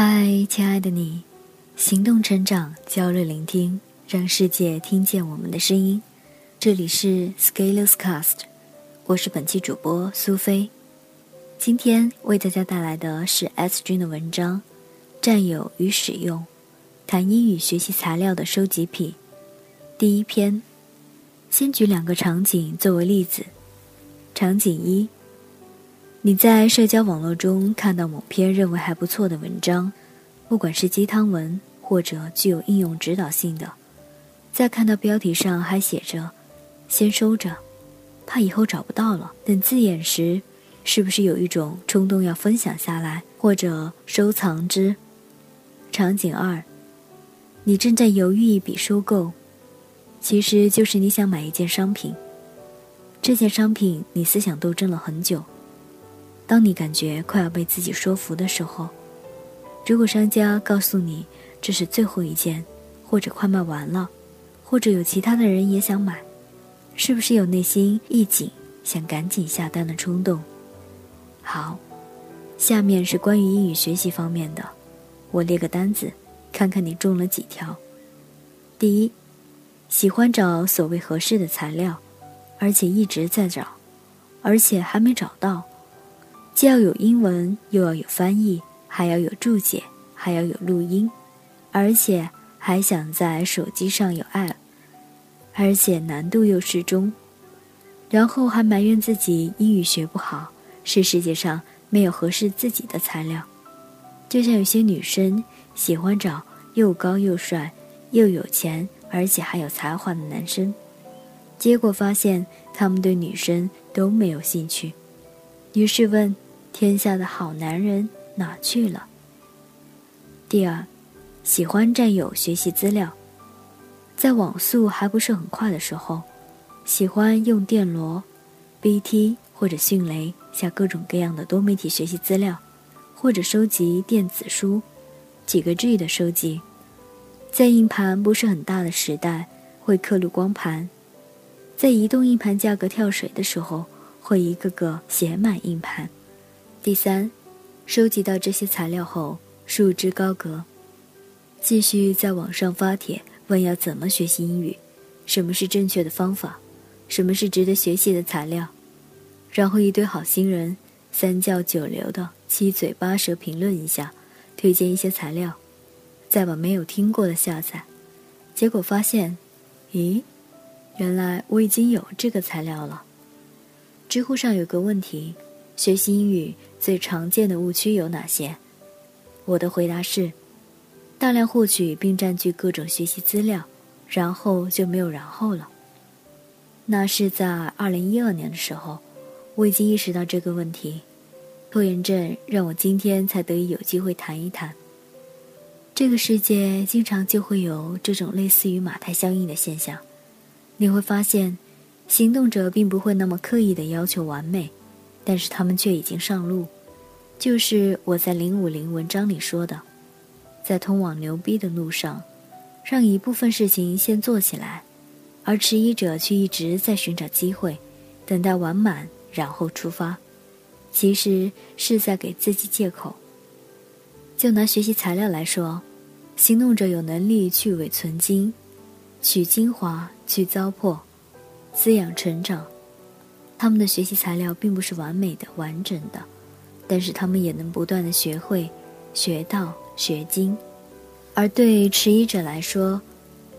嗨，亲爱的你，行动成长，焦虑聆听，让世界听见我们的声音。这里是 Scaleless Cast，我是本期主播苏菲。今天为大家带来的是 S 君的文章《占有与使用：谈英语学习材料的收集癖》第一篇。先举两个场景作为例子。场景一。你在社交网络中看到某篇认为还不错的文章，不管是鸡汤文或者具有应用指导性的，在看到标题上还写着“先收着，怕以后找不到了”等字眼时，是不是有一种冲动要分享下来或者收藏之？场景二，你正在犹豫一笔收购，其实就是你想买一件商品，这件商品你思想斗争了很久。当你感觉快要被自己说服的时候，如果商家告诉你这是最后一件，或者快卖完了，或者有其他的人也想买，是不是有内心一紧，想赶紧下单的冲动？好，下面是关于英语学习方面的，我列个单子，看看你中了几条。第一，喜欢找所谓合适的材料，而且一直在找，而且还没找到。既要有英文，又要有翻译，还要有注解，还要有录音，而且还想在手机上有 App，而且难度又适中，然后还埋怨自己英语学不好，是世界上没有合适自己的材料。就像有些女生喜欢找又高又帅、又有钱，而且还有才华的男生，结果发现他们对女生都没有兴趣，于是问。天下的好男人哪去了？第二，喜欢占有学习资料，在网速还不是很快的时候，喜欢用电骡、BT 或者迅雷下各种各样的多媒体学习资料，或者收集电子书，几个 G 的收集，在硬盘不是很大的时代，会刻录光盘，在移动硬盘价格跳水的时候，会一个个写满硬盘。第三，收集到这些材料后，束之高阁，继续在网上发帖问要怎么学习英语，什么是正确的方法，什么是值得学习的材料，然后一堆好心人三教九流的七嘴八舌评论一下，推荐一些材料，再把没有听过的下载，结果发现，咦，原来我已经有这个材料了。知乎上有个问题。学习英语最常见的误区有哪些？我的回答是：大量获取并占据各种学习资料，然后就没有然后了。那是在二零一二年的时候，我已经意识到这个问题。拖延症让我今天才得以有机会谈一谈。这个世界经常就会有这种类似于马太效应的现象。你会发现，行动者并不会那么刻意的要求完美。但是他们却已经上路，就是我在零五零文章里说的，在通往牛逼的路上，让一部分事情先做起来，而迟疑者却一直在寻找机会，等待完满然后出发，其实是在给自己借口。就拿学习材料来说，行动者有能力去伪存精，取精华，去糟粕，滋养成长。他们的学习材料并不是完美的、完整的，但是他们也能不断的学会、学到、学精。而对迟疑者来说，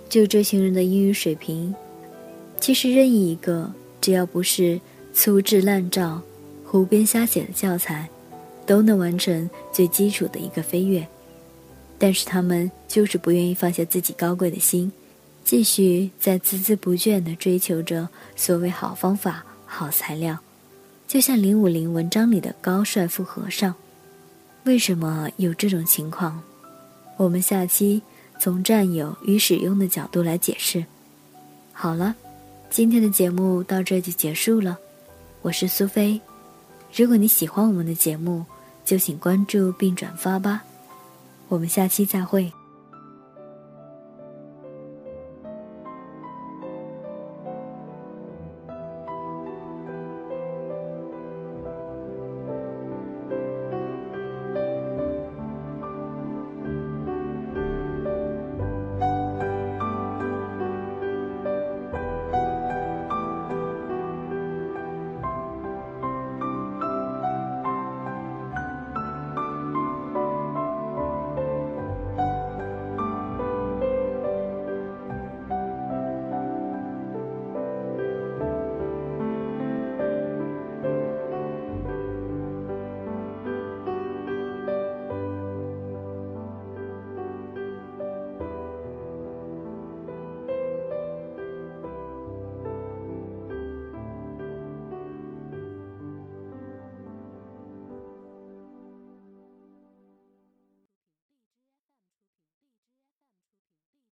就这群人的英语水平，其实任意一个，只要不是粗制滥造、胡编瞎写的教材，都能完成最基础的一个飞跃。但是他们就是不愿意放下自己高贵的心，继续在孜孜不倦地追求着所谓好方法。好材料，就像零五零文章里的高帅富和尚。为什么有这种情况？我们下期从占有与使用的角度来解释。好了，今天的节目到这就结束了。我是苏菲。如果你喜欢我们的节目，就请关注并转发吧。我们下期再会。